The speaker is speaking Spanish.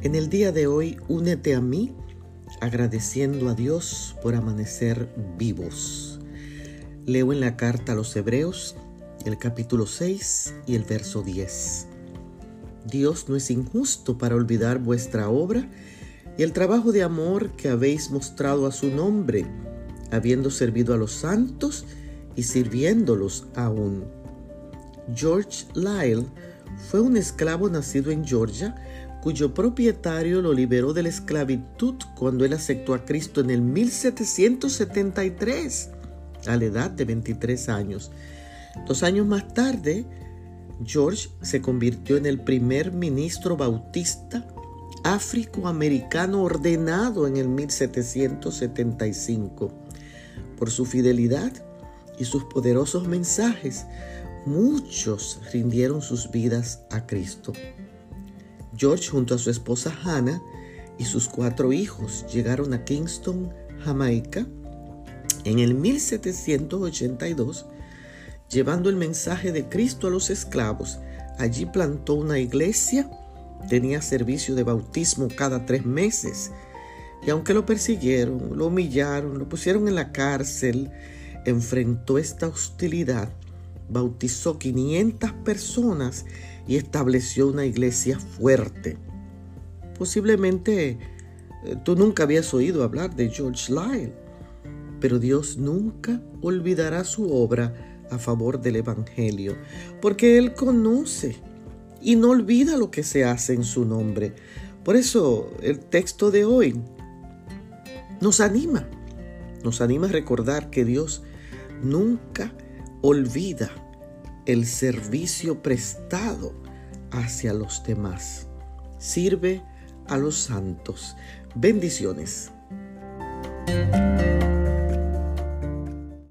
En el día de hoy, únete a mí agradeciendo a Dios por amanecer vivos. Leo en la carta a los Hebreos el capítulo 6 y el verso 10. Dios no es injusto para olvidar vuestra obra y el trabajo de amor que habéis mostrado a su nombre, habiendo servido a los santos y sirviéndolos aún. George Lyle fue un esclavo nacido en Georgia cuyo propietario lo liberó de la esclavitud cuando él aceptó a Cristo en el 1773, a la edad de 23 años. Dos años más tarde, George se convirtió en el primer ministro bautista afroamericano ordenado en el 1775. Por su fidelidad y sus poderosos mensajes, muchos rindieron sus vidas a Cristo. George junto a su esposa Hannah y sus cuatro hijos llegaron a Kingston, Jamaica, en el 1782, llevando el mensaje de Cristo a los esclavos. Allí plantó una iglesia, tenía servicio de bautismo cada tres meses, y aunque lo persiguieron, lo humillaron, lo pusieron en la cárcel, enfrentó esta hostilidad, bautizó 500 personas y estableció una iglesia fuerte. Posiblemente eh, tú nunca habías oído hablar de George Lyle, pero Dios nunca olvidará su obra a favor del Evangelio, porque Él conoce y no olvida lo que se hace en su nombre. Por eso el texto de hoy nos anima, nos anima a recordar que Dios nunca olvida el servicio prestado hacia los demás. Sirve a los santos. Bendiciones.